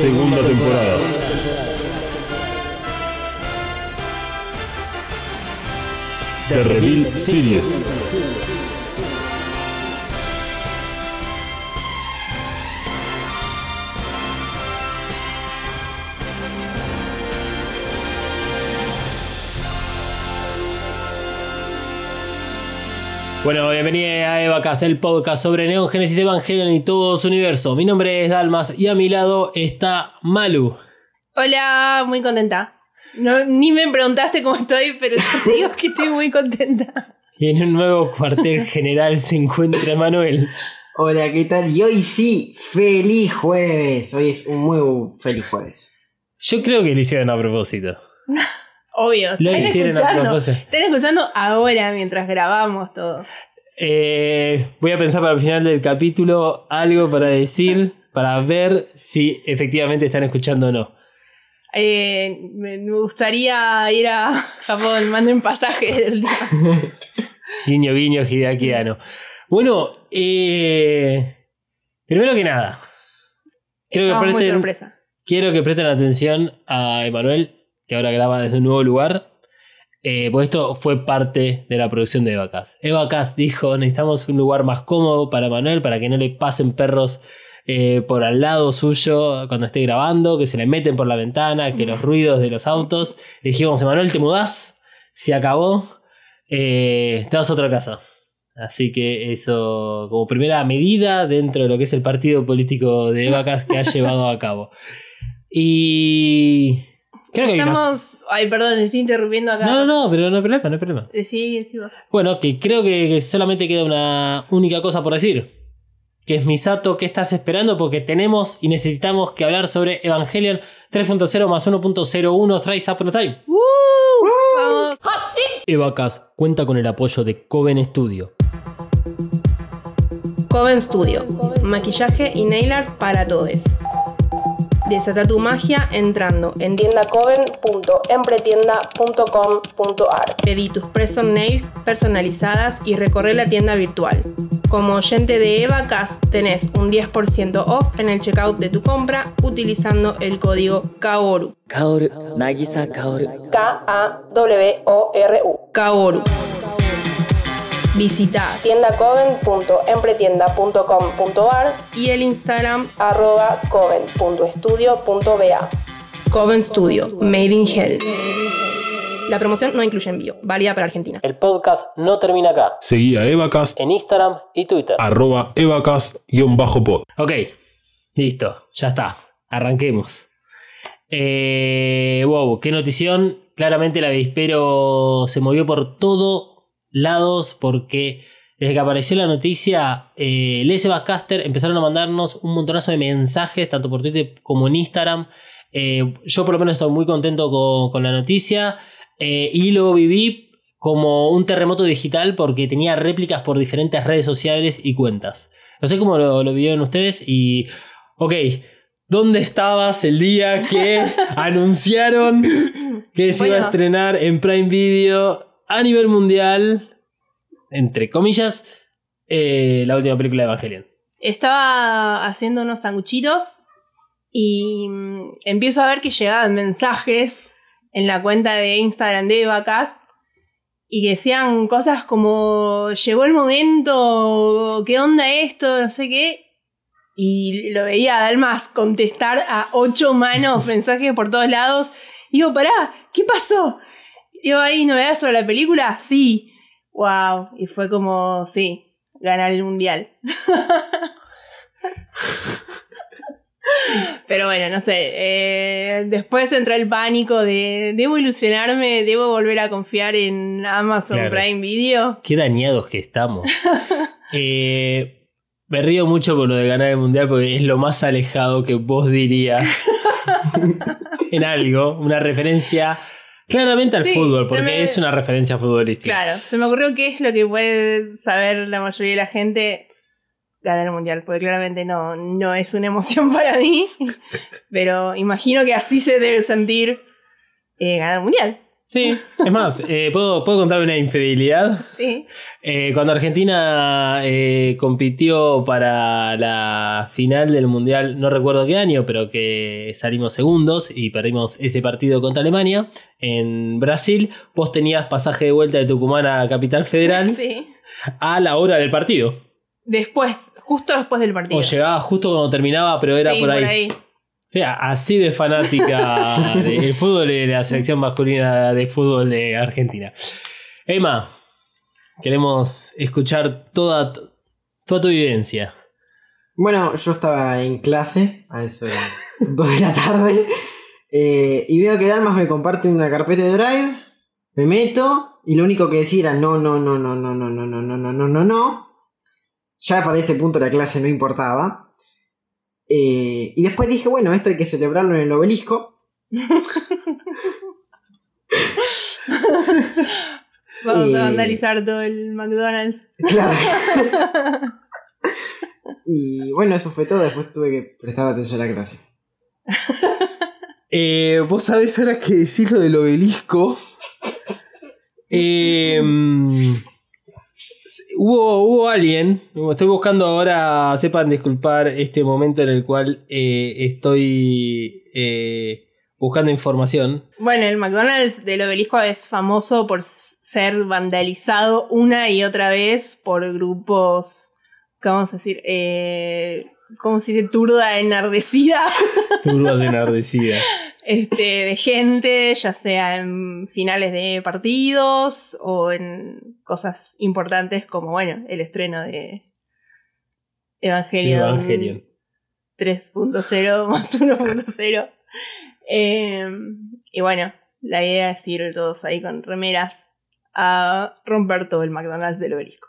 Segunda temporada. The Reveal Series. Bueno, bienvenida a Evacas, el podcast sobre Neon Genesis Evangelion y todo su universo. Mi nombre es Dalmas y a mi lado está Malu. Hola, muy contenta. No, ni me preguntaste cómo estoy, pero yo te digo que estoy muy contenta. Y en un nuevo cuartel general se encuentra Manuel. Hola, ¿qué tal? Y hoy sí, feliz jueves. Hoy es un muy feliz jueves. Yo creo que lo hicieron a propósito. Obvio. Lo están hicieron a propósito. están escuchando ahora mientras grabamos todo. Eh, voy a pensar para el final del capítulo algo para decir, para ver si efectivamente están escuchando o no. Eh, me gustaría ir a Japón, manden día. Guiño, guiño, Hideaki Anno. Bueno, eh, primero que nada, quiero que Estamos muy presten, sorpresa. quiero que presten atención a Emanuel, que ahora graba desde un nuevo lugar. Eh, pues esto fue parte de la producción de Evacast. Evacast dijo: necesitamos un lugar más cómodo para Emanuel, para que no le pasen perros eh, por al lado suyo cuando esté grabando, que se le meten por la ventana, que los ruidos de los autos. Le dijimos: Emanuel, ¿te mudás? Se acabó. Eh, te vas a otra casa. Así que eso, como primera medida dentro de lo que es el partido político de Evacas que ha llevado a cabo. Y. Creo que Estamos. Ay, perdón, estoy interrumpiendo acá. No, no, no, pero no hay problema, no hay problema. Decí, decí vos. Bueno, que creo que solamente queda una única cosa por decir. Que es Misato, ¿qué estás esperando? Porque tenemos y necesitamos que hablar sobre Evangelion 3.0 más 1.01 Thrice Upon a Time. Vamos. Evacas cuenta con el apoyo de Coven Studio. Coven Studio. Maquillaje y nail art para todos. Desata tu magia entrando en tiendacoven.empretienda.com.ar. Pedí tus press-on nails personalizadas y recorre la tienda virtual. Como oyente de EvaCast tenés un 10% off en el checkout de tu compra utilizando el código Kaoru. Kaoru, Nagisa Kaoru. K-A-W-O-R-U. Kaoru. Visita tiendacoven.empretienda.com.ar y el Instagram arroba coven.studio.ba. Coven Studio, Made in Hell. La promoción no incluye envío, válida para Argentina. El podcast no termina acá. Seguí a Evacast, En Instagram y Twitter. arroba Evacast-pod. Ok, listo, ya está. Arranquemos. Eh, wow, qué notición. Claramente el avispero se movió por todos lados porque desde que apareció la noticia, eh, Les Basscaster empezaron a mandarnos un montonazo de mensajes, tanto por Twitter como en Instagram. Eh, yo por lo menos estoy muy contento con, con la noticia eh, y lo viví como un terremoto digital porque tenía réplicas por diferentes redes sociales y cuentas. No sé cómo lo, lo vieron ustedes y... Ok, ¿dónde estabas el día que anunciaron que se iba a estrenar en Prime Video a nivel mundial, entre comillas, eh, la última película de Evangelion? Estaba haciendo unos sanguchitos y mm, empiezo a ver que llegaban mensajes en la cuenta de Instagram de Evacast y que decían cosas como llegó el momento, qué onda esto, no sé qué. Y lo veía a Dalmas contestar a ocho manos mensajes por todos lados. Y digo, pará, ¿qué pasó? Digo, ¿hay novedades sobre la película? Sí. Wow. Y fue como, sí, ganar el mundial. Pero bueno, no sé. eh, después entró el pánico de debo ilusionarme, debo volver a confiar en Amazon Claro. Prime Video. Qué dañados que estamos. Eh, me río mucho por lo de ganar el mundial porque es lo más alejado que vos dirías en algo, una referencia claramente al Sí, fútbol, porque me- es una referencia futbolística. Claro, se me ocurrió qué es lo que puede saber la mayoría de la gente ganar el mundial, porque claramente no, no es una emoción para mí, pero imagino que así se debe sentir eh, ganar el mundial. Sí, es más, eh, ¿puedo, ¿puedo contar una infidelidad? Sí. Eh, cuando Argentina compitió para la final del Mundial, no recuerdo qué año, pero que salimos segundos y perdimos ese partido contra Alemania en Brasil, vos tenías pasaje de vuelta de Tucumán a Capital Federal Sí. a la hora del partido. Después, justo después del partido. O llegaba justo cuando terminaba, pero era Sí, por ahí. O sea, así de fanática del fútbol de la selección masculina de fútbol de Argentina. Emma, queremos escuchar toda, toda tu vivencia. Bueno, yo estaba en clase, a eso de 2 de la tarde, eh, y veo que Dalmas me comparte una carpeta de Drive, me meto, y lo único que decía era no, no, no, no, no, no, no, no, no, no, no, no, no. Ya para ese punto la clase no importaba. Eh, y después dije, bueno, esto hay que celebrarlo en el obelisco. Vamos Eh. a vandalizar todo el McDonald's. Claro. y bueno, eso fue todo. Después tuve que prestar atención a la clase. Eh, Vos sabés ahora que decís lo del obelisco. Eh, hubo, hubo alguien, estoy buscando ahora, sepan disculpar este momento en el cual eh, estoy eh, buscando información. Bueno, el McDonald's del obelisco es famoso por ser vandalizado una y otra vez por grupos, ¿cómo vamos a decir? Eh, ¿Cómo se dice? Turda enardecida. Turbas enardecidas. este, de gente, ya sea en finales de partidos o en cosas importantes como, bueno, el estreno de Evangelion, Evangelion. 3.0 más 1.0. Eh, y bueno, la idea es ir todos ahí con remeras a romper todo el McDonald's del obelisco.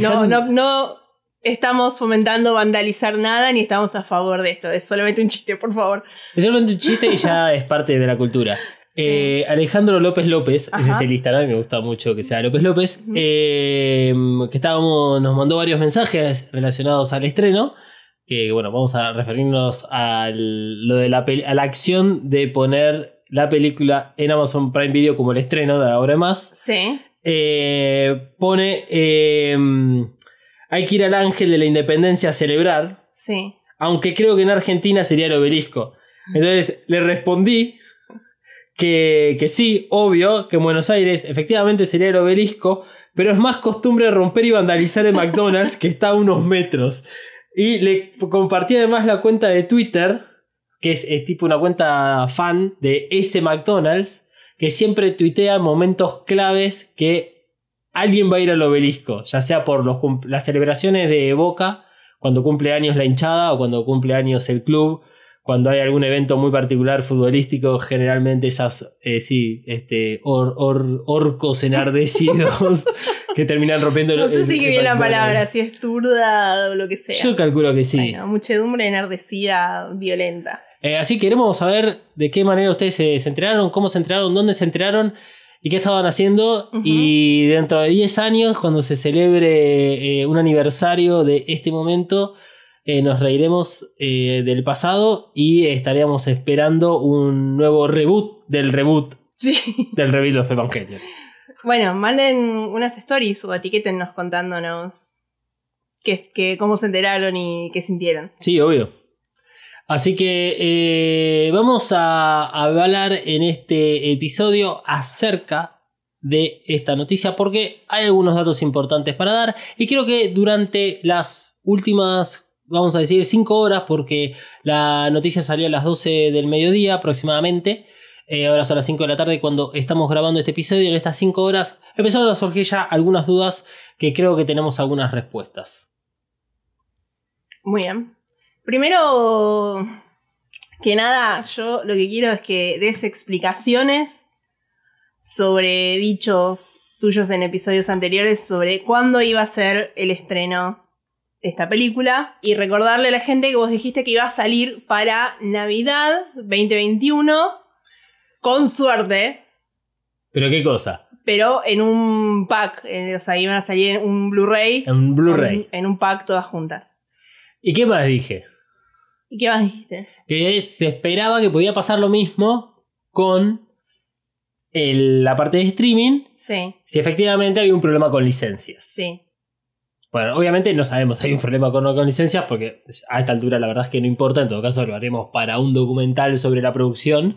No, no, no estamos fomentando vandalizar nada ni estamos a favor de esto. Es solamente un chiste, por favor. Es solamente un chiste y ya es parte de la cultura. Sí. Eh, Alejandro López López, ese es el Instagram, me gusta mucho que sea López López, eh, que estábamos, nos mandó varios mensajes relacionados al estreno. Que bueno, vamos a referirnos a lo de la, a la acción de poner la película en Amazon Prime Video como el estreno de ahora en más. Sí. Eh, pone hay que ir al ángel de la independencia a celebrar Sí. aunque creo que en Argentina sería el obelisco. Entonces le respondí que, que sí, obvio, que en Buenos Aires efectivamente sería el obelisco, pero es más costumbre romper y vandalizar el McDonald's que está a unos metros. Y le compartí además la cuenta de Twitter, que es, eh, tipo una cuenta fan de ese McDonald's, que siempre tuitea momentos claves que alguien va a ir al obelisco, ya sea por los las celebraciones de Boca, cuando cumple años la hinchada o cuando cumple años el club, cuando hay algún evento muy particular futbolístico, generalmente esas, eh, sí, este, or- or- orcos enardecidos que terminan rompiendo No sé el- si que bien la palabra, si es turda o lo que sea. Yo calculo que sí. Bueno, muchedumbre enardecida, violenta. Eh, así queremos saber de qué manera ustedes se, se enteraron, cómo se enteraron, dónde se enteraron y qué estaban haciendo. Y dentro de 10 años, cuando se celebre eh, un aniversario de este momento, eh, nos reiremos eh, del pasado y estaríamos esperando un nuevo reboot del reboot Sí. del Rebuild of Evangelion. Bueno, manden unas stories o etiquétennos contándonos qué, qué- cómo se enteraron y qué sintieron. Sí, obvio. Así que eh, vamos a hablar en este episodio acerca de esta noticia porque hay algunos datos importantes para dar y creo que durante las últimas, vamos a decir, 5 horas porque la noticia salió a las 12 del mediodía aproximadamente. eh, ahora son las 5 de la tarde cuando estamos grabando este episodio. En estas 5 horas empezaron a surgir ya algunas dudas que creo que tenemos algunas respuestas. Muy bien. Primero que nada, yo lo que quiero es que des explicaciones sobre dichos tuyos en episodios anteriores sobre cuándo iba a ser el estreno de esta película y recordarle a la gente que vos dijiste que iba a salir para Navidad 2021 con suerte, ¿Pero qué cosa? pero en un pack. eh, o sea, iban a salir en un Blu-ray. En Blu-ray. En, en un pack todas juntas. ¿Y qué más dije? ¿Y qué más dijiste? Que se esperaba que podía pasar lo mismo con el- la parte de streaming Sí, si efectivamente había un problema con licencias. sí. Bueno, obviamente no sabemos si hay un problema con, licencias porque a esta altura la verdad es que no importa, en todo caso lo haremos para un documental sobre la producción.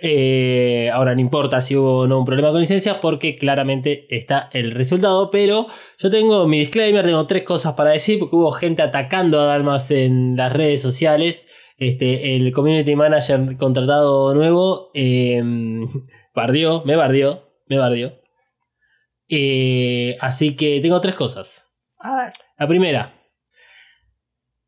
Eh, ahora no importa si hubo o no un problema con licencias porque claramente está el resultado, pero yo tengo mi disclaimer, tengo tres cosas para decir porque hubo gente atacando a Dalmas en las redes sociales. Este, el community manager contratado nuevo eh, bardió, me bardió, me bardió. Eh, así que tengo tres cosas. La primera.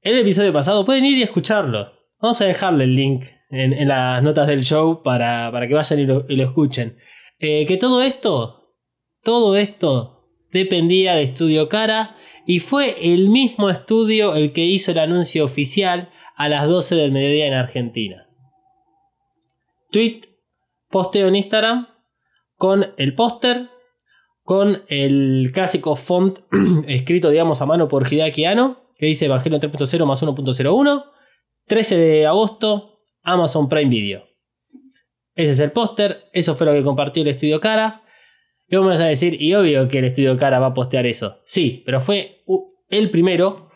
El episodio pasado pueden ir y escucharlo. Vamos a dejarle el link en, las notas del show para, para que vayan y lo, y lo escuchen. Eh, que todo esto, todo esto dependía de Estudio Cara y fue el mismo estudio el que hizo el anuncio oficial a las 12 del mediodía en Argentina. Tweet, posteo en Instagram con el póster con el clásico font escrito, digamos, a mano por Hideaki Anno, que dice Evangelion 3.0 más 1.01, 13 de agosto, Amazon Prime Video. Ese es el póster, eso fue lo que compartió el estudio Cara. Y vamos a decir, y obvio que el estudio Cara va a postear eso. Sí, pero fue el primero,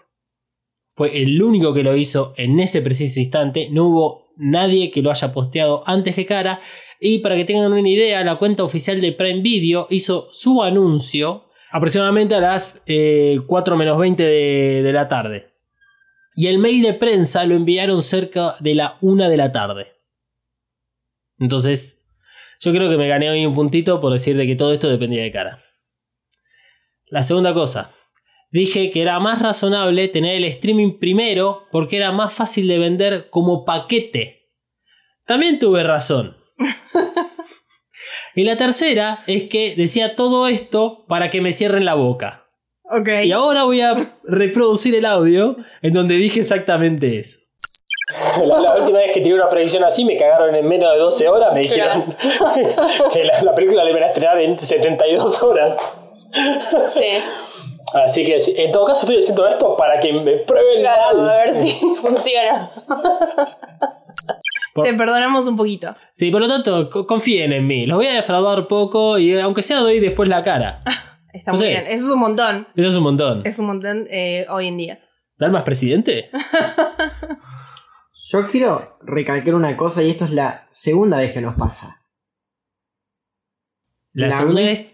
fue el único que lo hizo en ese preciso instante. No hubo nadie que lo haya posteado antes que Cara. Y para que tengan una idea, la cuenta oficial de Prime Video hizo su anuncio aproximadamente a las eh, 4 menos 20 de, la tarde. Y el mail de prensa lo enviaron cerca de la 1 de la tarde. Entonces, yo creo que me gané hoy un puntito por decir de que todo esto dependía de cara. La segunda cosa. Dije que era más razonable tener el streaming primero porque era más fácil de vender como paquete. También tuve razón. y la tercera es que decía todo esto para que me cierren la boca. Ok. Y ahora voy a reproducir el audio en donde dije exactamente eso. La, la última vez que tiré una predicción así me cagaron en menos de 12 horas. Me dijeron que la, la película la iban a estrenar en 72 horas. Sí. Así que en todo caso estoy haciendo esto para que me prueben Claro, mal. a ver si funciona. Por- Te perdonamos un poquito. Sí, por lo tanto, co- confíen en mí. Los voy a defraudar poco y eh, aunque sea doy después la cara. Está No muy sé. bien. Eso es un montón. Eso es un montón. Es un montón eh, hoy en día. ¿Dalmas presidente? Yo quiero recalcar una cosa y esto es la segunda vez que nos pasa. La, La segunda vez.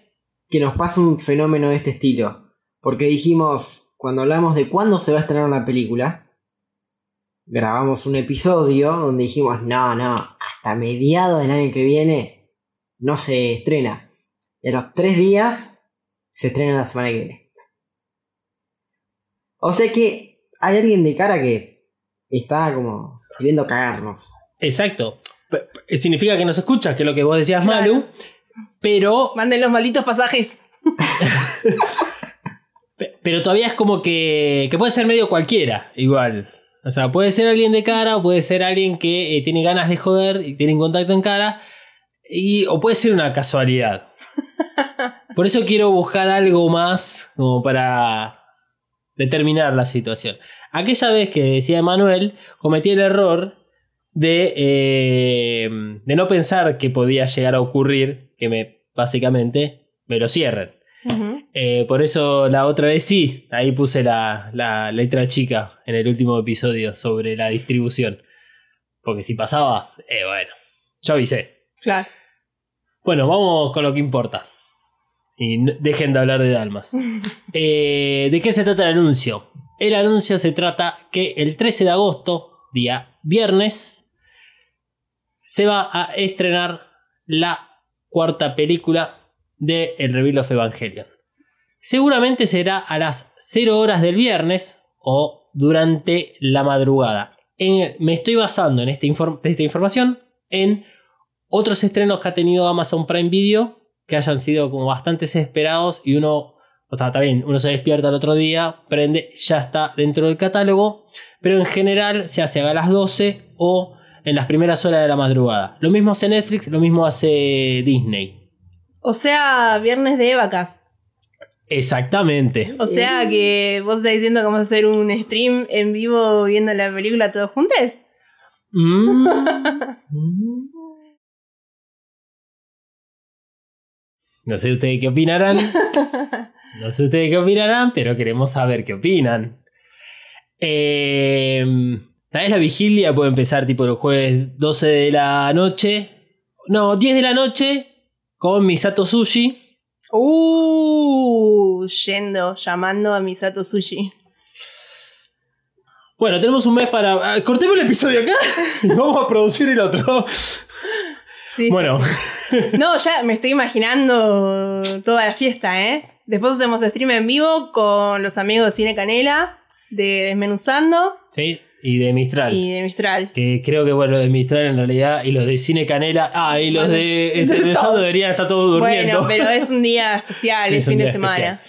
Que nos pasa un fenómeno de este estilo. Porque dijimos, cuando hablamos de cuándo se va a estrenar una película, grabamos un episodio donde dijimos, no, no, hasta mediados del año que viene no se estrena. Y a los tres días se estrena la semana que viene. O sea que hay alguien de cara que está como queriendo cagarnos. Exacto. P- significa que nos escuchas, que es lo que vos decías, Claro. Malu. Pero, Manden los malditos pasajes. pe- pero todavía es como que, que puede ser medio cualquiera, igual. O sea, puede ser alguien de cara o puede ser alguien que eh, tiene ganas de joder y tiene un contacto en cara. Y, o puede ser una casualidad. Por eso quiero buscar algo más como para determinar la situación. Aquella vez que decía Manuel, cometí el error de, eh, de no pensar que podía llegar a ocurrir que me básicamente me lo cierren. Eh, por eso la otra vez sí, ahí puse la, la letra chica en el último episodio sobre la distribución. Porque si pasaba, eh, bueno, yo avisé. Claro. Bueno, vamos con lo que importa. Y dejen de hablar de Dalmas. Eh, ¿De qué se trata el anuncio? El anuncio se trata que el 13 de agosto, día viernes, se va a estrenar la cuarta película de El Reveal of Evangelion. Seguramente será a las 0 horas del viernes o durante la madrugada. Me estoy basando en esta, inform- esta información en otros estrenos que ha tenido Amazon Prime Video que hayan sido como bastante esperados y uno, o sea, bien, uno se despierta el otro día, prende, ya está dentro del catálogo, pero en general se hace a las 12 o en las primeras horas de la madrugada. Lo mismo hace Netflix, lo mismo hace Disney. O sea, viernes de Evacast. Exactamente. O sea que vos estás diciendo que vamos a hacer un stream en vivo viendo la película todos juntos. Mm. No sé ustedes qué opinarán. No sé ustedes qué opinarán, pero queremos saber qué opinan. Eh, Tal vez la vigilia puede empezar tipo el jueves 12 de la noche. No, 10 de la noche con Misato Sushi. Uh, yendo, llamando a Misato Sushi. Bueno, tenemos un mes para. ah, Cortemos el episodio acá y vamos a producir el otro. Sí, Bueno, sí. No, ya me estoy imaginando toda la fiesta, ¿eh? Después hacemos stream en vivo con los amigos de Cine Canela, de Desmenuzando sí, y de Mistral. y de Mistral. Que creo que bueno, los de Mistral en realidad y los de Cine Canela. Ah, y los de este, de Sábado deberían estar todos durmiendo. Bueno, pero es un día especial, es, fin de semana.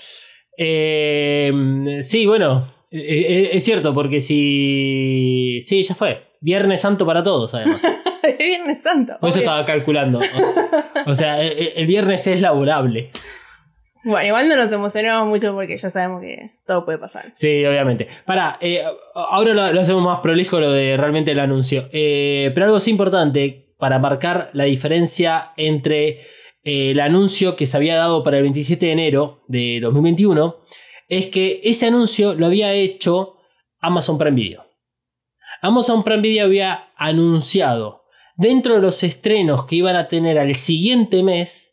Eh, sí, bueno, eh, eh, es cierto, porque si. Sí, ya fue. Viernes Santo para todos, además. Es Viernes Santo. Por eso obvio. estaba calculando. O, o sea, el, el viernes es laborable. Bueno, igual no nos emocionamos mucho porque ya sabemos que todo puede pasar. Sí, obviamente. Para, ahora lo, hacemos más prolijo lo de realmente el anuncio. Eh, pero algo sí importante para marcar la diferencia entre eh, el anuncio que se había dado para el 27 de enero de 2021 es que ese anuncio lo había hecho Amazon Prime Video. Amazon Prime Video había anunciado dentro de los estrenos que iban a tener al siguiente mes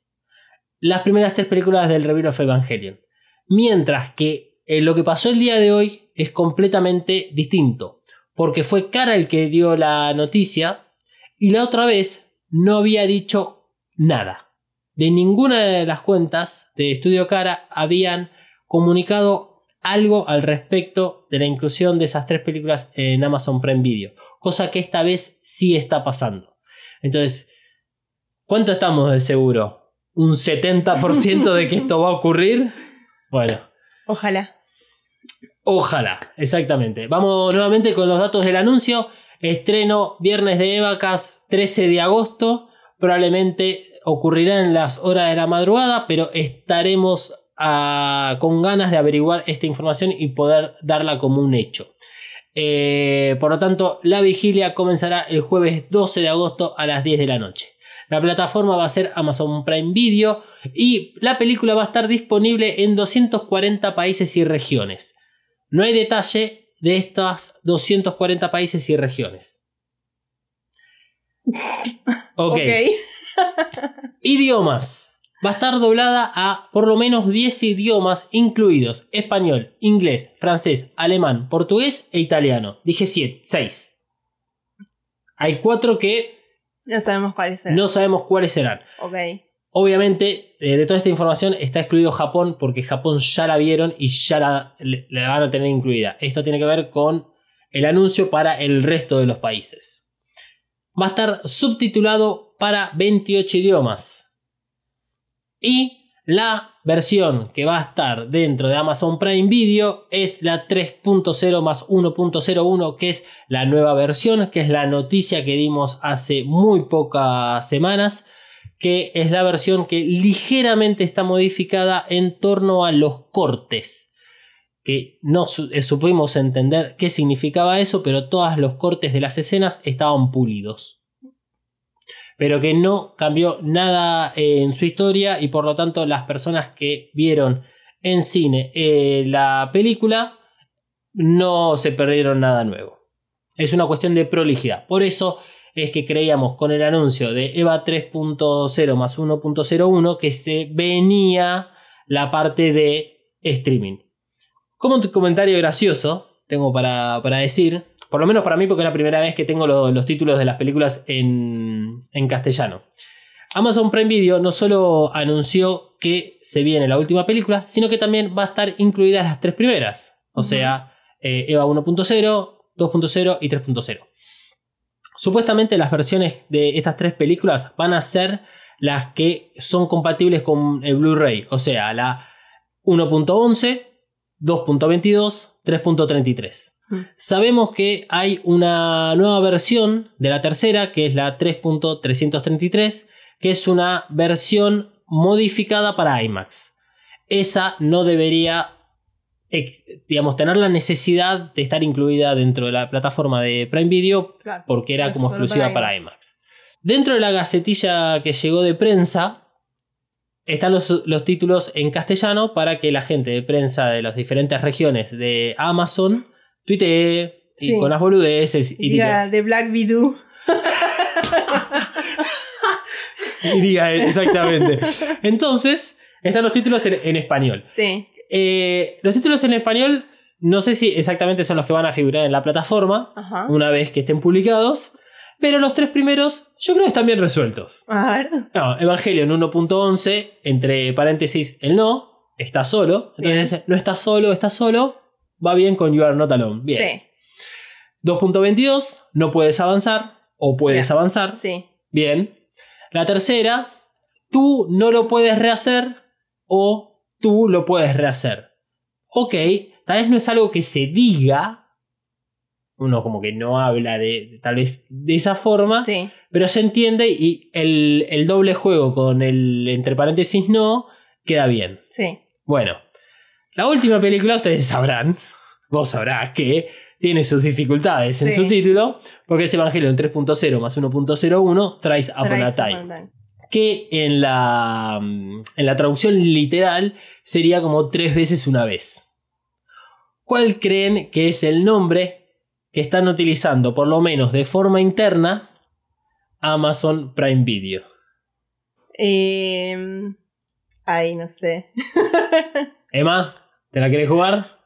las primeras tres películas del Review of Evangelion. Mientras que eh, lo que pasó el día de hoy es completamente distinto. Porque fue Cara el que dio la noticia y la otra vez no había dicho nada. De ninguna de las cuentas de Estudio Cara habían comunicado algo al respecto de la inclusión de esas tres películas en Amazon Prime Video. Cosa que esta vez sí está pasando. Entonces, ¿cuánto estamos de seguro? ¿Un 70% de que esto va a ocurrir? Bueno, Ojalá. Ojalá, exactamente. Vamos nuevamente con los datos del anuncio. Estreno viernes de Evacas 13 de agosto. Probablemente ocurrirá en las horas de la madrugada, pero estaremos ah, con ganas de averiguar esta información y poder darla como un hecho. Eh, por lo tanto, la vigilia comenzará el jueves 12 de agosto a las 10 de la noche. La plataforma va a ser Amazon Prime Video y la película va a estar disponible en 240 países y regiones. No hay detalle de estas 240 países y regiones. Ok. Ok. Idiomas. Va a estar doblada a por lo menos 10 idiomas incluidos español, inglés, francés, alemán, portugués e italiano. Dije 7, 6. Hay 4 que No sabemos cuáles serán. no sabemos cuáles serán. Ok. Obviamente, eh, de toda esta información está excluido Japón porque Japón ya la vieron y ya la, van a tener incluida. Esto tiene que ver con el anuncio para el resto de los países. Va a estar subtitulado para 28 idiomas. Y la versión que va a estar dentro de Amazon Prime Video es la 3.0 más 1.01, que es la nueva versión, que es la noticia que dimos hace muy pocas semanas que es la versión que ligeramente está modificada en torno a los cortes. Que no eh, supimos entender qué significaba eso, pero todos los cortes de las escenas estaban pulidos. Pero que no cambió nada eh, en su historia y por lo tanto las personas que vieron en cine eh, la película no se perdieron nada nuevo. Es una cuestión de prolijidad. Por eso es que creíamos con el anuncio de EVA 3.0 más 1.01 que se venía la parte de streaming. Como un comentario gracioso, tengo para, para decir, por lo menos para mí porque es la primera vez que tengo lo- los títulos de las películas en, en castellano. Amazon Prime Video no solo anunció que se viene la última película, sino que también va a estar incluidas las tres primeras. O Ujú. sea, eh, EVA 1.0, 2.0 y 3.0. Supuestamente las versiones de estas tres películas van a ser las que son compatibles con el Blu-ray, o sea, la 1.11, 2.22, 3.33. Sabemos que hay una nueva versión de la tercera, que es la 3.333, que es una versión modificada para IMAX. Esa no debería digamos, tener la necesidad de estar incluida dentro de la plataforma de Prime Video Claro. porque era como exclusiva para para IMAX. Dentro de la gacetilla que llegó de prensa están los, los títulos en castellano para que la gente de prensa de las diferentes regiones de Amazon tuitee y Sí. con las boludeces y, Diga, de Black diga, y diga exactamente. Entonces, están los títulos en- en español. Sí. Eh, los títulos en español no sé si exactamente son los que van a figurar en la plataforma Ajá. una vez que estén publicados, pero los tres primeros yo creo que están bien resueltos. A ver. No, Evangelion 1.11, entre paréntesis el no, está solo. Entonces no está solo, está solo, va bien con You Are Not Alone. Bien. Sí. 2.22, no puedes avanzar o puedes avanzar. Sí. Bien. La tercera, tú no lo puedes rehacer o tú lo puedes rehacer. Ok, tal vez no es algo que se diga. Uno como que no habla de tal vez de esa forma, Sí. pero se entiende y el, el doble juego con el entre paréntesis no queda bien. Sí. Bueno, la última película ustedes sabrán, vos sabrás que tiene sus dificultades en su título, porque es Evangelion 3.0 más 1.01 Thrice Upon a Time, que en la, mm, en la traducción literal sería como tres veces una vez. ¿Cuál creen que es el nombre que están utilizando, por lo menos de forma interna, Amazon Prime Video? Eh, ay, no sé. Emma, ¿te la querés jugar?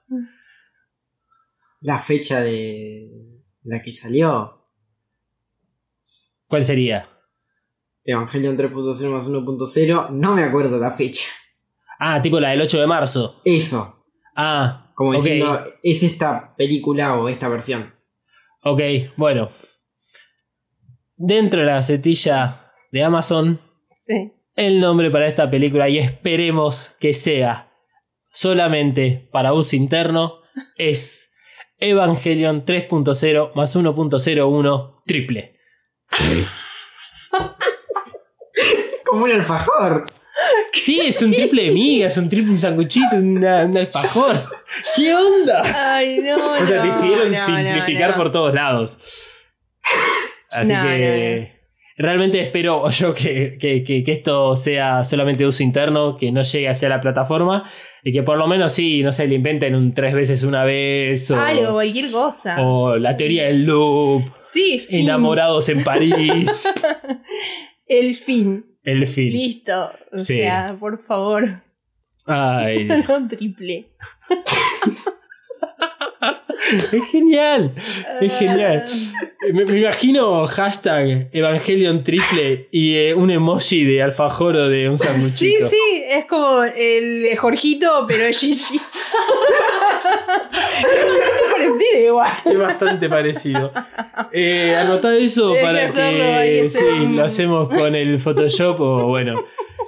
La fecha de la que salió. ¿Cuál sería? Evangelion 3.0 más 1.0. No me acuerdo la fecha. Ah, tipo la del 8 de marzo. Eso. Ah, Como diciendo, es esta película o esta versión. ok, bueno. Dentro de la gacetilla de Amazon, Sí. el nombre para esta película, y esperemos que sea solamente para uso interno, es Evangelion 3.0 más 1.01 triple. Como un alfajor. Sí, es un triple de miga, es un triple un sanguchito, una- un alfajor. ¿Qué onda? Ay, no. O sea, no, decidieron no, simplificar no, no. por todos lados. Así No, que realmente espero yo que, que- que- que esto sea solamente de uso interno, que no llegue hacia la plataforma y que por lo menos sí, no sé, le inventen un tres veces una vez o, Algo, cualquier cosa. o la teoría del loop, Sí, fin. enamorados en París, El fin. el film. Listo. O Sí. sea, por favor. Ay, No triple. Es genial, es genial. Me, me imagino hashtag Evangelion triple y eh, un emoji de alfajor o de un Sí, sanguchito. sí, es como el de Jorgito, pero es Gigi. es bastante parecido igual. Es bastante parecido. Eh, anotad eso Hay para que, hacerlo, hay que hacer sí, un- lo hacemos con el Photoshop o bueno,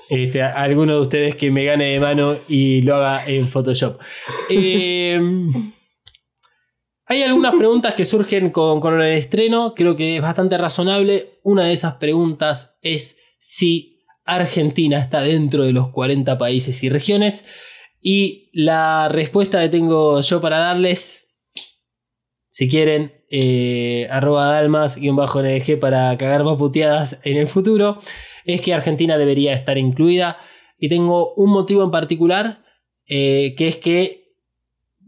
este, a- alguno de ustedes que me gane de mano y lo haga en Photoshop. Eh, hay algunas preguntas que surgen con, el estreno, creo que es bastante razonable. Una de esas preguntas es si Argentina está dentro de los 40 países y regiones. Y la respuesta que tengo yo para darles, si quieren, eh, arroba dalmas-ndg para cagar más puteadas en el futuro, es que Argentina debería estar incluida. Y tengo un motivo en particular, eh, que es que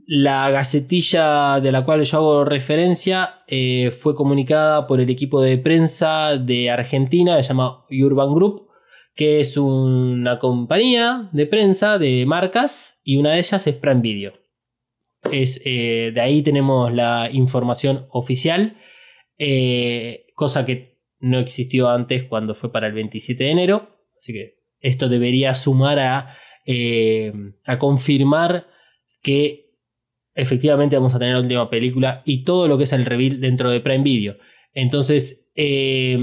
la gacetilla de la cual yo hago referencia eh, fue comunicada por el equipo de prensa de Argentina, se llama Urban Group, que es una compañía de prensa de marcas y una de ellas es Prime Video. Es, eh, de ahí tenemos la información oficial, eh, cosa que no existió antes cuando fue para el 27 de enero, así que esto debería sumar a, a confirmar que efectivamente vamos a tener la última película y todo lo que es el reveal dentro de Prime Video. Entonces, eh,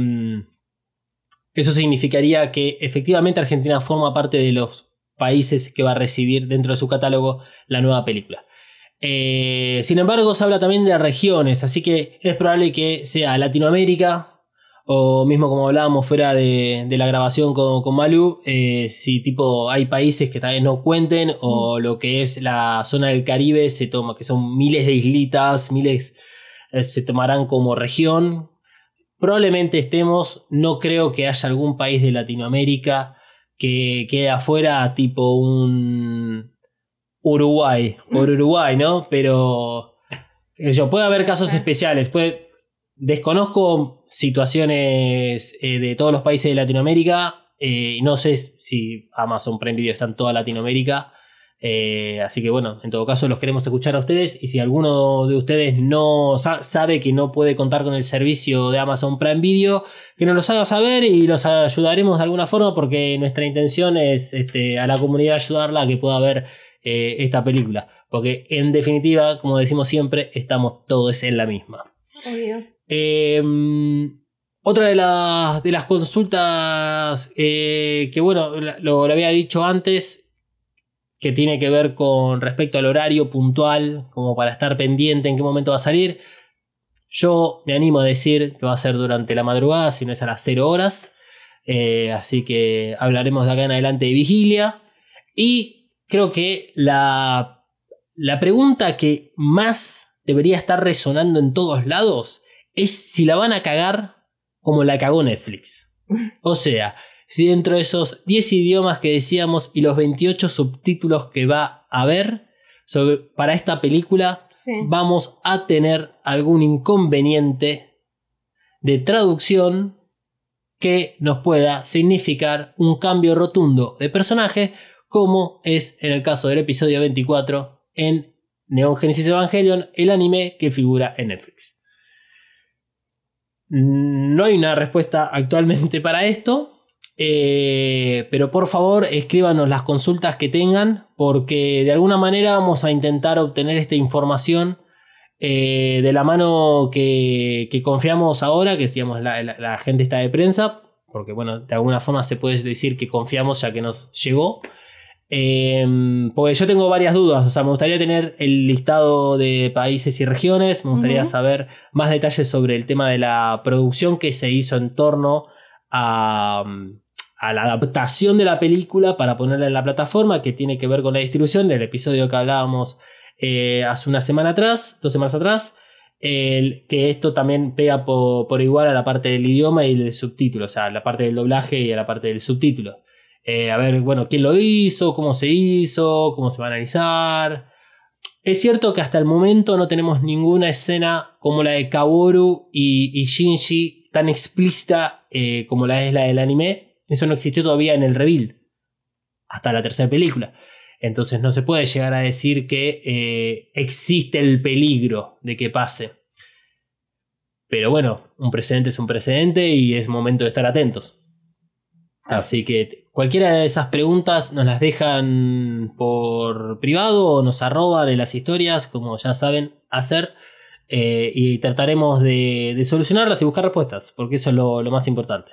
eso significaría que efectivamente Argentina forma parte de los países que va a recibir dentro de su catálogo la nueva película. Eh, sin embargo, se habla también de regiones, así que es probable que sea Latinoamérica o mismo como hablábamos fuera de, de la grabación con, con Malu, eh, si tipo hay países que tal vez no cuenten o lo que es la zona del Caribe se toma, que son miles de islitas, miles eh, se tomarán como región. Probablemente estemos, no creo que haya algún país de Latinoamérica que quede afuera, tipo un Uruguay, por Uruguay, ¿no? Pero yo, puede haber casos especiales, puede, desconozco situaciones eh, de todos los países de Latinoamérica, eh, no sé si Amazon Prime Video está en toda Latinoamérica, eh, así que bueno, en todo caso los queremos escuchar a ustedes y si alguno de ustedes no sa- sabe que no puede contar con el servicio de Amazon Prime Video, que nos los haga saber y los ayudaremos de alguna forma porque nuestra intención es este, a la comunidad ayudarla a que pueda ver eh, esta película. Porque en definitiva, como decimos siempre, estamos todos en la misma. Eh, otra de, las- de las consultas eh, que, bueno, lo había dicho antes, que tiene que ver con respecto al horario puntual, como para estar pendiente en qué momento va a salir. Yo me animo a decir que va a ser durante la madrugada, si no es a las 0 horas. Eh, así que hablaremos de acá en adelante de vigilia. Y creo que la, la pregunta que más debería estar resonando en todos lados es si la van a cagar como la cagó Netflix. O sea, si dentro de esos 10 idiomas que decíamos y los 28 subtítulos que va a haber sobre, para esta película, Sí. vamos a tener algún inconveniente de traducción que nos pueda significar un cambio rotundo de personaje, como es en el caso del episodio 24 en Neon Genesis Evangelion, el anime que figura en Netflix. No hay una respuesta actualmente para esto, eh, pero por favor escríbanos las consultas que tengan, porque de alguna manera vamos a intentar obtener esta información eh, de la mano que, confiamos ahora, que la, la- la gente está de prensa, porque bueno, de alguna forma se puede decir que confiamos ya que nos llegó. Eh, porque yo tengo varias dudas, o sea, me gustaría tener el listado de países y regiones, me gustaría saber más detalles sobre el tema de la producción que se hizo en torno a, a la adaptación de la película para ponerla en la plataforma, que tiene que ver con la distribución del episodio que hablábamos eh, hace una semana atrás, dos semanas atrás, el- que esto también pega po- por, igual a la parte del idioma y del subtítulo, o sea, a la parte del doblaje y a la parte del subtítulo. Eh, a ver, bueno, quién lo hizo, cómo se hizo, cómo se va a analizar. Es cierto que hasta el momento no tenemos ninguna escena como la de Kaworu y, y Shinji tan explícita eh, como la es la del anime. Eso no existió todavía en el reveal. Hasta la tercera película. Entonces no se puede llegar a decir que eh, existe el peligro de que pase. Pero bueno, un precedente es un precedente y es momento de estar atentos. Así que cualquiera de esas preguntas nos las dejan por privado o nos arroban en las historias, como ya saben hacer. eh, y trataremos de, de solucionarlas y buscar respuestas, porque eso es lo, lo más importante.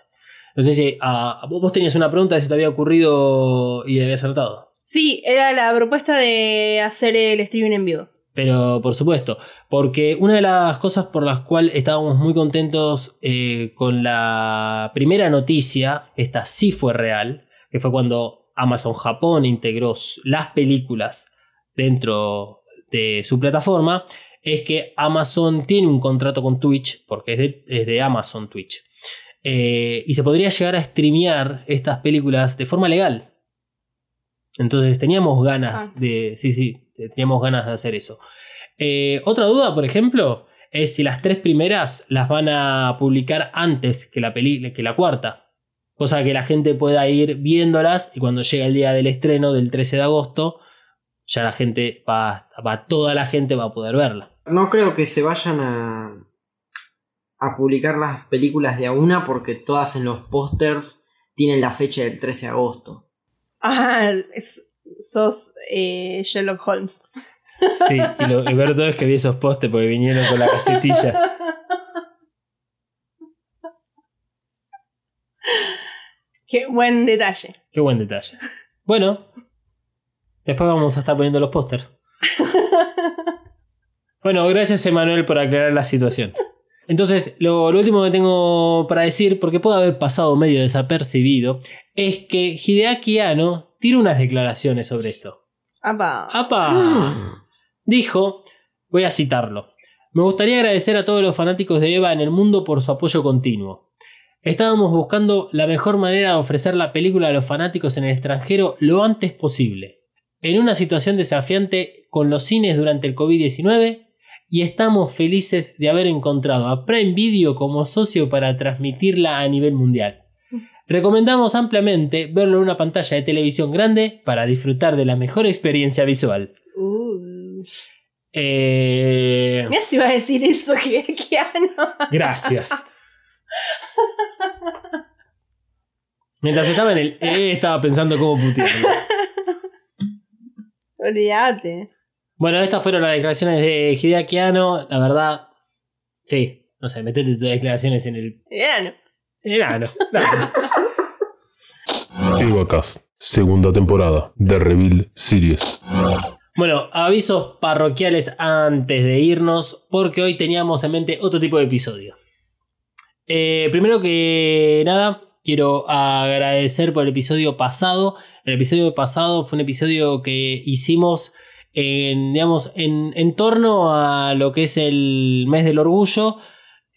No sé si ah, vos vos tenías una pregunta que se te había ocurrido y había acertado. Sí, era la propuesta de hacer el streaming en vivo. Pero por supuesto, porque una de las cosas por las cuales estábamos muy contentos eh, con la primera noticia, esta sí fue real, que fue cuando Amazon Japón integró las películas dentro de su plataforma, es que Amazon tiene un contrato con Twitch, porque es de, es de Amazon Twitch, eh, y se podría llegar a streamear estas películas de forma legal. Entonces teníamos ganas Ah. de. Sí, sí, teníamos ganas de hacer eso. Eh, otra duda, por ejemplo, es si las tres primeras las van a publicar antes que la, peli que la cuarta. Cosa que la gente pueda ir viéndolas y cuando llega el día del estreno del 13 de agosto, ya la gente va, va toda la gente va a poder verla. No creo que se vayan a, a publicar las películas de a una porque todas en los pósters tienen la fecha del 13 de agosto. Ah, es- sos eh, Sherlock Holmes. Sí, y lo y ver todo es que vi esos postes porque vinieron con la casetilla. Qué buen detalle. Qué buen detalle. Bueno, después vamos a estar poniendo los pósters. Bueno, gracias Emanuel por aclarar la situación. Entonces, lo, lo último que tengo para decir, porque puede haber pasado medio desapercibido, es que Hideaki Anno tira unas declaraciones sobre esto. Apa. ¡Apa! Mm. Dijo, voy a citarlo. Me gustaría agradecer a todos los fanáticos de Eva en el mundo por su apoyo continuo. Estábamos buscando la mejor manera de ofrecer la película a los fanáticos en el extranjero lo antes posible. En una situación desafiante con los cines durante el COVID-19 y estamos felices de haber encontrado a Prime Video como socio para transmitirla a nivel mundial. Recomendamos ampliamente verlo en una pantalla de televisión grande para disfrutar de la mejor experiencia visual. Uh. Eh, si iba a decir eso, gracias. Mientras estaba en el E, estaba pensando cómo putearlo. Olvídate. Bueno, estas fueron las declaraciones de Hideaki Anno. La verdad, sí, no sé, metete tus declaraciones en el enano. Claro. Evacast, segunda temporada. The Reveal Series. Bueno, avisos parroquiales antes de irnos, porque hoy teníamos en mente otro tipo de episodio. Eh, primero que nada, quiero agradecer por el episodio pasado. El episodio pasado fue un episodio que hicimos en, digamos, en, en torno a lo que es el mes del orgullo.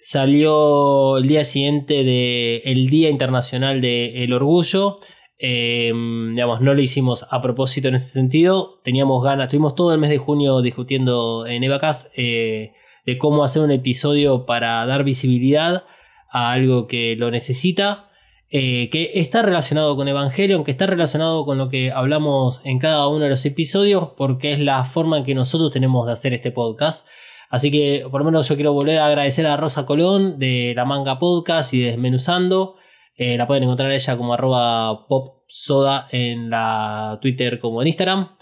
Salió el día siguiente del Día Internacional del Orgullo. Eh, digamos, no lo hicimos a propósito en ese sentido. Teníamos ganas, tuvimos todo el mes de junio discutiendo en Evacas eh, de cómo hacer un episodio para dar visibilidad a algo que lo necesita. eh, que está relacionado con Evangelion, que está relacionado con lo que hablamos en cada uno de los episodios, porque es la forma en que nosotros tenemos de hacer este podcast. Así que por lo menos yo quiero volver a agradecer a Rosa Colón de la Manga Podcast y de Desmenuzando. Eh, la pueden encontrar ella como arroba popsoda en la Twitter como en Instagram.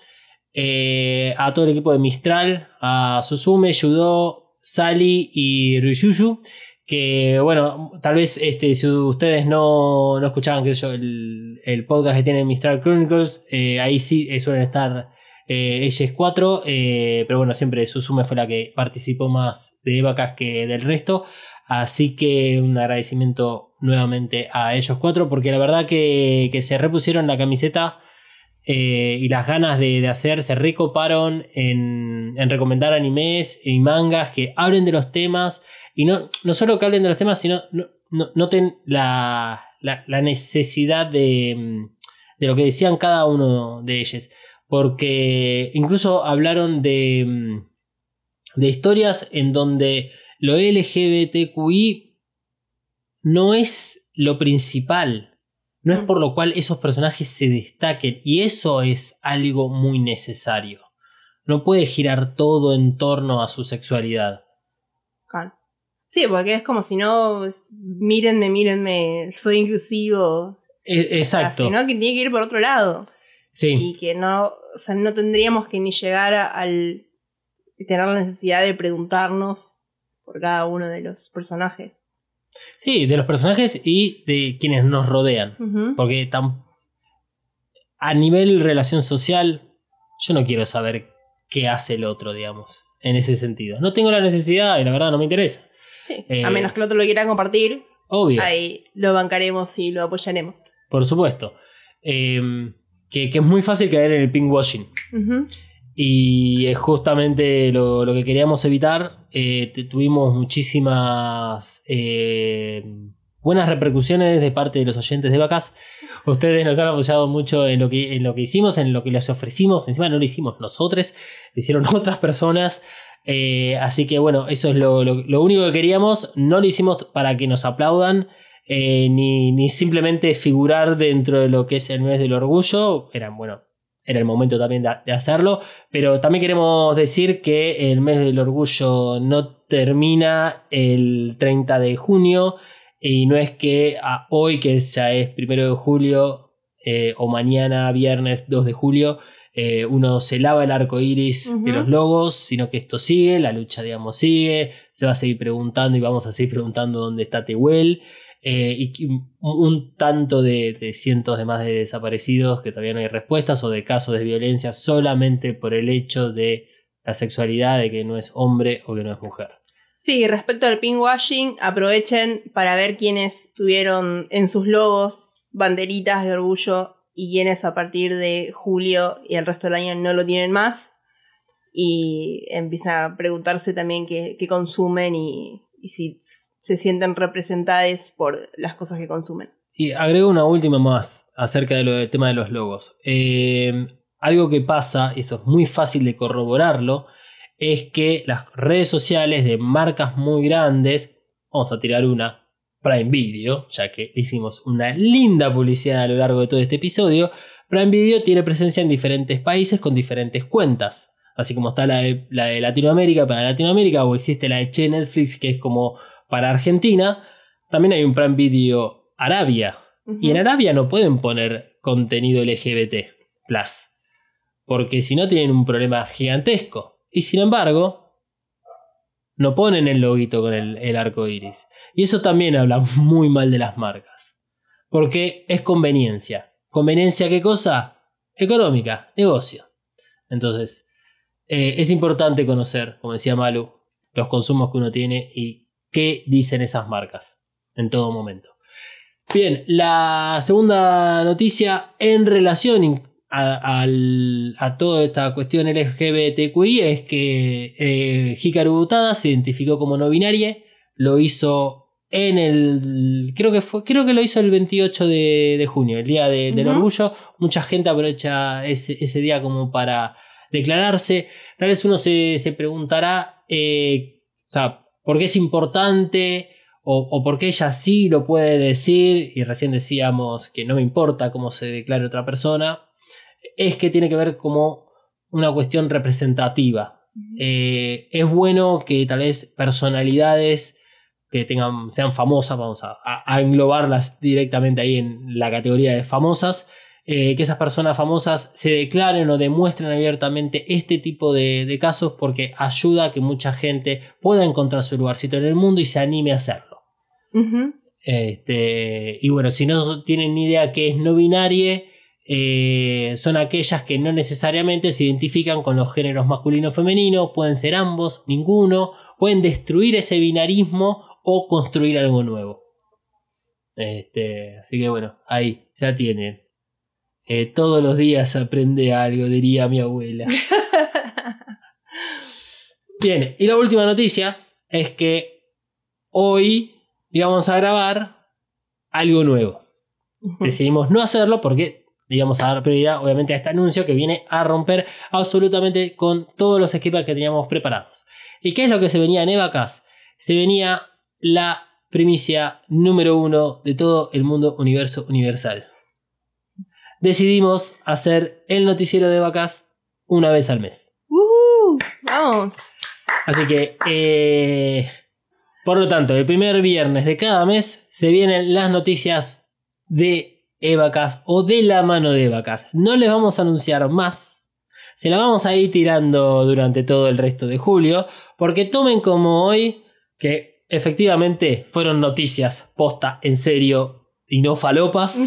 Eh, a todo el equipo de Mistral, a Susume, Yudo, Sally y Ryuyu. Que bueno, tal vez este, si ustedes no, no escuchaban que yo, el, el podcast que tiene Mistral Chronicles, eh, ahí sí eh, suelen estar eh, ellas cuatro. eh, pero bueno, siempre Susume fue la que participó más de Evacas que del resto. Así que un agradecimiento nuevamente a ellos cuatro, porque la verdad que, que se repusieron la camiseta eh, y las ganas de, de hacer, se recoparon en, en recomendar animes y mangas que hablen de los temas, y no, no solo que hablen de los temas, sino no, no- noten la, la, la necesidad de, de lo que decían cada uno de ellos, porque incluso hablaron de, de historias en donde lo LGBTQI no es lo principal. No es por lo cual esos personajes se destaquen. Y eso es algo muy necesario. No puede girar todo en torno a su sexualidad. Claro. Sí, porque es como si no. es, Mírenme, mírenme, soy inclusivo. E- Exacto. Sino que tiene que ir por otro lado. Sí. Y que no. O sea, no tendríamos que ni llegar a- al. tener la necesidad de preguntarnos por cada uno de los personajes. Sí, de los personajes y de quienes nos rodean. Porque tam- a nivel relación social, yo no quiero saber qué hace el otro, digamos. En ese sentido. No tengo la necesidad y la verdad no me interesa. Sí. Eh, a menos que el otro lo quiera compartir, Obvio. ahí lo bancaremos y lo apoyaremos. Por supuesto. Eh, que, que es muy fácil caer en el pinkwashing. Ujú. Y es justamente lo, lo que queríamos evitar. Eh, tuvimos muchísimas eh, buenas repercusiones de parte de los oyentes de Vacas. Ustedes nos han apoyado mucho en lo, que, en lo que hicimos, en lo que les ofrecimos. Encima no lo hicimos nosotros, lo hicieron otras personas. Eh, así que bueno, eso es lo, lo- lo único que queríamos. No lo hicimos para que nos aplaudan. ni, ni simplemente figurar dentro de lo que es el mes del orgullo. Eran, bueno, era el momento también de, hacerlo. Pero también queremos decir que el mes del orgullo no termina el 30 de junio. Y no es que a hoy, que ya es primero de julio, eh, o mañana, viernes 2 de julio, eh, uno se lava el arco iris de los logos, sino que esto sigue, la lucha, digamos, sigue. Se va a seguir preguntando y vamos a seguir preguntando dónde está Tehuel. Eh, y un, tanto de, cientos de más de desaparecidos que todavía no hay respuestas o de casos de violencia solamente por el hecho de la sexualidad, de que no es hombre o que no es mujer. Sí, respecto al pinkwashing, aprovechen para ver quiénes tuvieron en sus logos banderitas de orgullo y quiénes a partir de julio y el resto del año no lo tienen más. Y empiezan a preguntarse también qué, qué consumen y si se sienten representadas por las cosas que consumen. Y agrego una última más acerca de del tema de los logos. Eh, algo que pasa, y eso es muy fácil de corroborarlo, es que las redes sociales de marcas muy grandes, vamos a tirar una, Prime Video, ya que hicimos una linda publicidad a lo largo de todo este episodio, Prime Video tiene presencia en diferentes países con diferentes cuentas. Así como está la de, la de Latinoamérica para Latinoamérica, o existe la de Che Netflix, que es como para Argentina, también hay un Prime Video Arabia. Y en Arabia no pueden poner contenido LGBT plus. Porque si no tienen un problema gigantesco. Y sin embargo, no ponen el loguito con el, el arco iris. Y eso también habla muy mal de las marcas. Porque es conveniencia. ¿Conveniencia qué cosa? Económica, negocio. Entonces, eh, es importante conocer, como decía Malu, los consumos que uno tiene y qué dicen esas marcas en todo momento. Bien, la segunda noticia en relación a, a toda esta cuestión LGBTQI es que eh, Hikaru Utada se identificó como no binaria, lo hizo en el creo que fue creo que lo hizo el 28 de, de junio, el día de- del orgullo. Mucha gente aprovecha ese, ese día como para declararse. Tal vez uno se, se preguntará, eh, o sea, ¿por qué es importante? O, o por qué ella sí lo puede decir, y recién decíamos que no me importa cómo se declare otra persona, es que tiene que ver como una cuestión representativa. Eh, es bueno que tal vez personalidades que tengan, sean famosas, vamos a, a- a englobarlas directamente ahí en la categoría de famosas, eh, que esas personas famosas se declaren o demuestren abiertamente este tipo de, de casos porque ayuda a que mucha gente pueda encontrar su lugarcito en el mundo y se anime a hacerlo. Este, y bueno, si no tienen ni idea qué es no binarie, eh, son aquellas que no necesariamente se identifican con los géneros masculino o femenino, pueden ser ambos, ninguno, pueden destruir ese binarismo o construir algo nuevo. Este, así que bueno, ahí ya tienen. Eh, todos los días aprende algo, diría mi abuela. Bien, y la última noticia es que hoy íbamos a grabar algo nuevo. Decidimos no hacerlo porque íbamos a dar prioridad, obviamente, a este anuncio que viene a romper absolutamente con todos los esquemas que teníamos preparados. ¿Y qué es lo que se venía en Evacas? Se venía la primicia número uno de todo el mundo universo universal. Decidimos hacer el noticiero de Evacas una vez al mes. Ujú. Vamos. Así que, eh, por lo tanto, el primer viernes de cada mes se vienen las noticias de Evacas o de la mano de Evacas. No les vamos a anunciar más. Se la vamos a ir tirando durante todo el resto de julio. Porque tomen como hoy que efectivamente fueron noticias posta en serio y no falopas.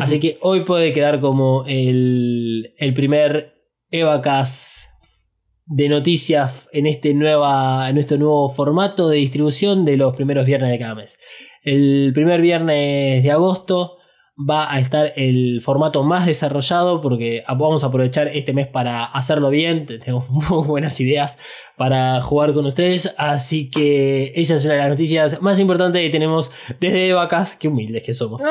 Así que hoy puede quedar como el, el primer Evacas de noticias en este, nueva, en este nuevo formato de distribución de los primeros viernes de cada mes. El primer viernes de agosto va a estar el formato más desarrollado porque vamos a aprovechar este mes para hacerlo bien. Tengo muy buenas ideas para jugar con ustedes. Así que esa es una de las noticias más importantes que tenemos desde Vacas. Qué humildes que somos.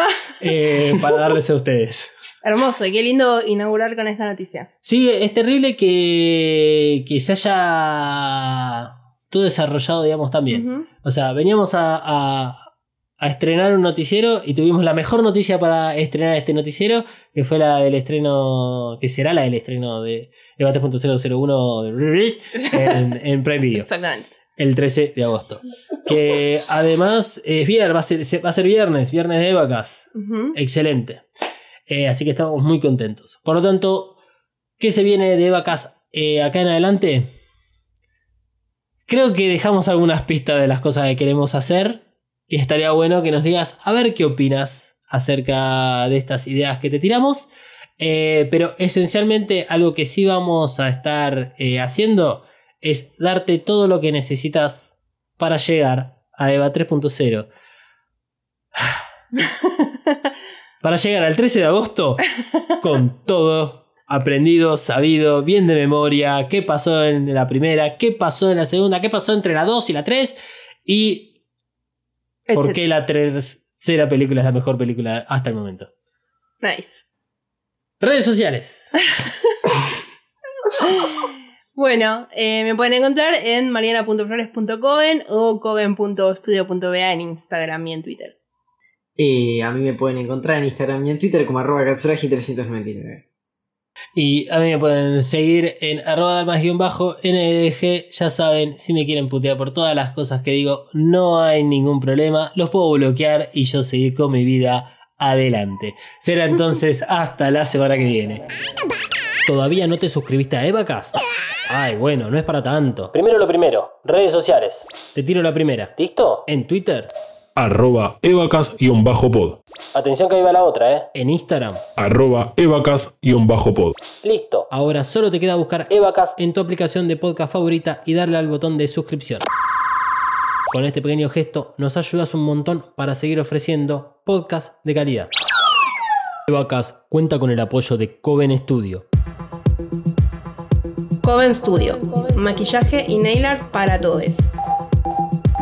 eh, para darles a ustedes. Hermoso, y qué lindo inaugurar con esta noticia. Sí, es terrible que, que se haya todo desarrollado, digamos, también. O sea, veníamos a, a- a estrenar un noticiero y tuvimos la mejor noticia para estrenar este noticiero, que fue la del estreno, que será la del estreno de Debate.001 en, en Prime Video, Exactamente. el 13 de agosto. Que además es viernes, va a ser, se- va a ser viernes, viernes de vacas. Ujú. Excelente. Eh, así que estamos muy contentos. Por lo tanto, ¿qué se viene de vacas eh, acá en adelante? Creo que dejamos algunas pistas de las cosas que queremos hacer. Y estaría bueno que nos digas a ver qué opinas acerca de estas ideas que te tiramos. Eh, pero esencialmente algo que sí vamos a estar eh, haciendo es darte todo lo que necesitas para llegar a EVA 3.0. para llegar al 13 de agosto con todo aprendido, sabido, bien de memoria, qué pasó en la primera, qué pasó en la segunda, qué pasó entre la 2 y la 3 y por qué la tercera película es la mejor película hasta el momento. Nice. Redes sociales. Bueno, eh, me pueden encontrar en mariana.flores.coven o coven.studio.ba en Instagram y en Twitter. Eh, a mí me pueden encontrar en Instagram y en Twitter como arroba katsuragi399. Y a mí me pueden seguir en arroba dalmas-ndg. Ya saben, si me quieren putear por todas las cosas que digo, no hay ningún problema. Los puedo bloquear y yo seguir con mi vida adelante. Será entonces hasta la semana que viene. ¿Todavía no te suscribiste a Evacast? Ay, bueno, no es para tanto. Primero lo primero, redes sociales. Te tiro la primera. ¿Listo? En Twitter. Arroba evacas-pod. Atención que ahí va la otra, ¿eh? En Instagram. Arroba evacas-pod. Listo. Ahora solo te queda buscar Evacas en tu aplicación de podcast favorita y darle al botón de suscripción. Con este pequeño gesto nos ayudas un montón para seguir ofreciendo podcast de calidad. Evacas cuenta con el apoyo de Coven Studio. Coven Studio, maquillaje y nail art para todos.